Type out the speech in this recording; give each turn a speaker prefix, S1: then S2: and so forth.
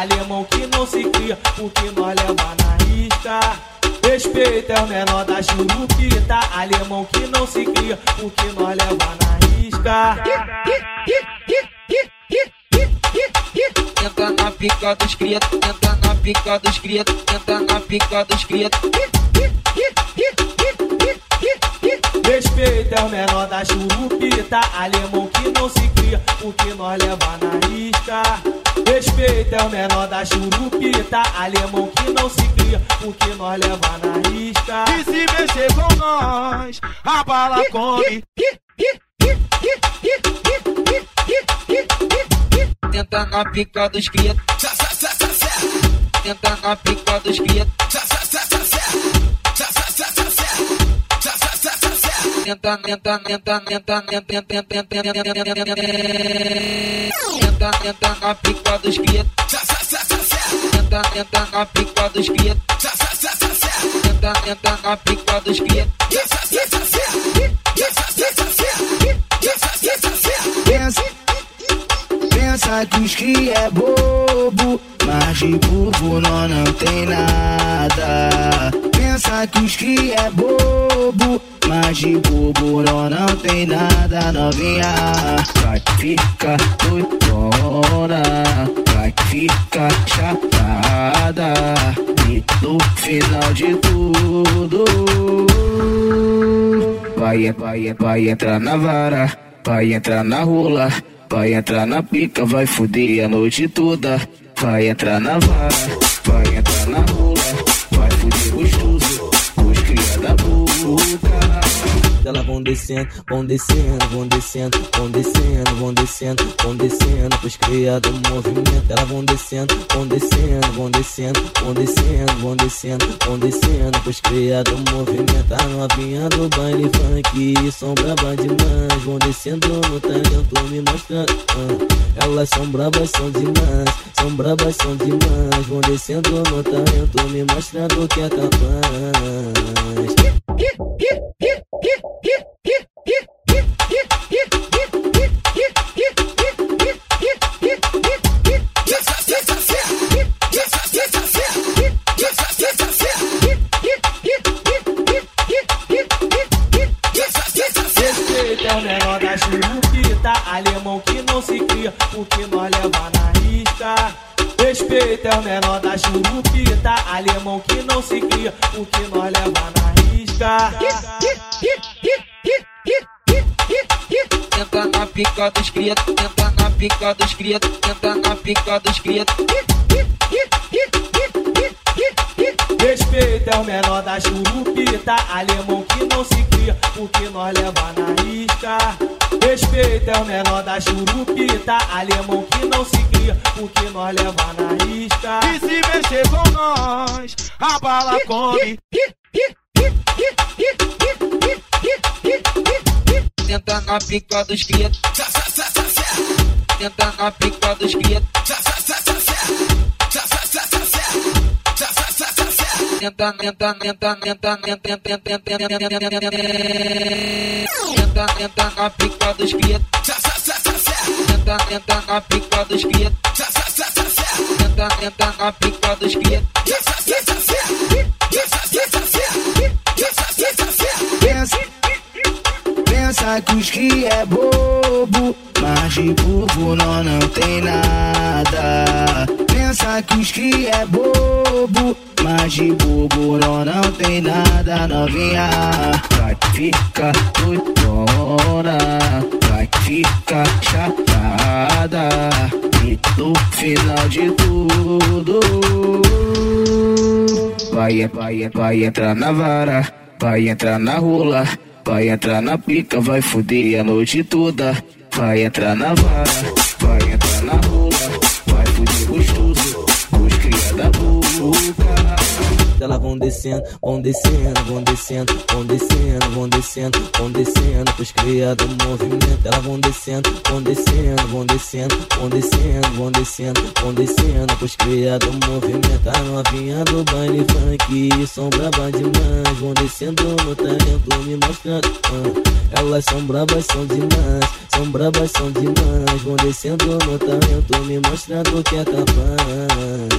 S1: alemão que não se cria, porque nós leva na risca. Respeita é o menor da churupita, alemão que não se cria, porque nós leva na risca.
S2: Entra na pica dos cria, entra na pica dos cria, entra na pica dos cria.
S1: Respeita é o menor da churupita, alemão que não se cria, porque nós leva na risca. Respeita é o menor da churupita, alemão que não se cria, porque nós leva na risca.
S3: E se mexer com nós, a bala come.
S2: Tenta na pica dos cria, tenta na pica dos cria. Tenta, tenta, tenta, tenta, tenta, tenta, tenta, tenta, tenta na pica dos cria. Tenta, tenta na pica dos cria. Tenta, tenta na pica dos cria.
S4: Pensa, pensa que os cria é bobo, mas de bobo nós não tem nada. Pensa que os cria é bobo, de bobo não tem nada, novinha. Vai ficar doidona, vai ficar chapada. E no final de tudo, vai, vai, vai entrar na vara, vai entrar na rola. Vai entrar na pica, vai fuder a noite toda. Vai entrar na vara, vai entrar na rola. Vai fuder gostoso, os cria da boca.
S1: Elas vão descendo, vão descendo, vão descendo, vão descendo, vão descendo, vão descendo, pros criados do movimento. Elas vão descendo, vão descendo, vão descendo, vão descendo, vão descendo, vão descendo, pros criados do movimento. A novinha do baile funk, são braba demais. Vão descendo no talento, me mostrando. ah. Elas são bravas, são demais, são bravas, são demais. Vão descendo no talento, me mostrando que é capaz. Alemão que não se cria, porque nós leva na risca. Respeita é o menor da churupita, alemão que não se cria, porque nós leva na risca.
S2: Tenta na pica dos cria, tenta na pica dos cria, tenta na pica dos cria.
S1: Respeita é o menor da churupita, alemão que não se cria, porque nós leva na risca. Respeita é o menor da churupita, alemão que não se cria, porque nós leva na risca.
S3: E se mexer com nós, a bala come.
S2: Tenta na pica dos cria. Tenta na pica dos cria. Tenta na pica dos cria. Tenta, tenta na pica dos cria. Tenta, tenta na pica dos cria.
S4: Pensa, pensa que os cria é bobo, mas de bobo nós não tem nada. Pensa que os cria é bobo, mas de nós não tem nada, novinha. Vai ficar doidona, vai ficar chapada. E no final de tudo, vai, vai, vai entrar na vara, vai entrar na rola. Vai entrar na pica, vai fuder a noite toda. Vai entrar na vara,
S5: descendo, vão descendo, vão descendo, vão descendo, vão descendo, vão descendo, pros criados movimento, elas vão descendo, vão descendo, vão descendo, vão descendo, vão descendo, vão descendo, pros criados movimento, a novinha do baile funk, são braba demais, vão descendo no talento, me mostrando, ah, elas são brabas, são demais, são brabas, são demais, vão descendo no talento, me mostrando que é capaz.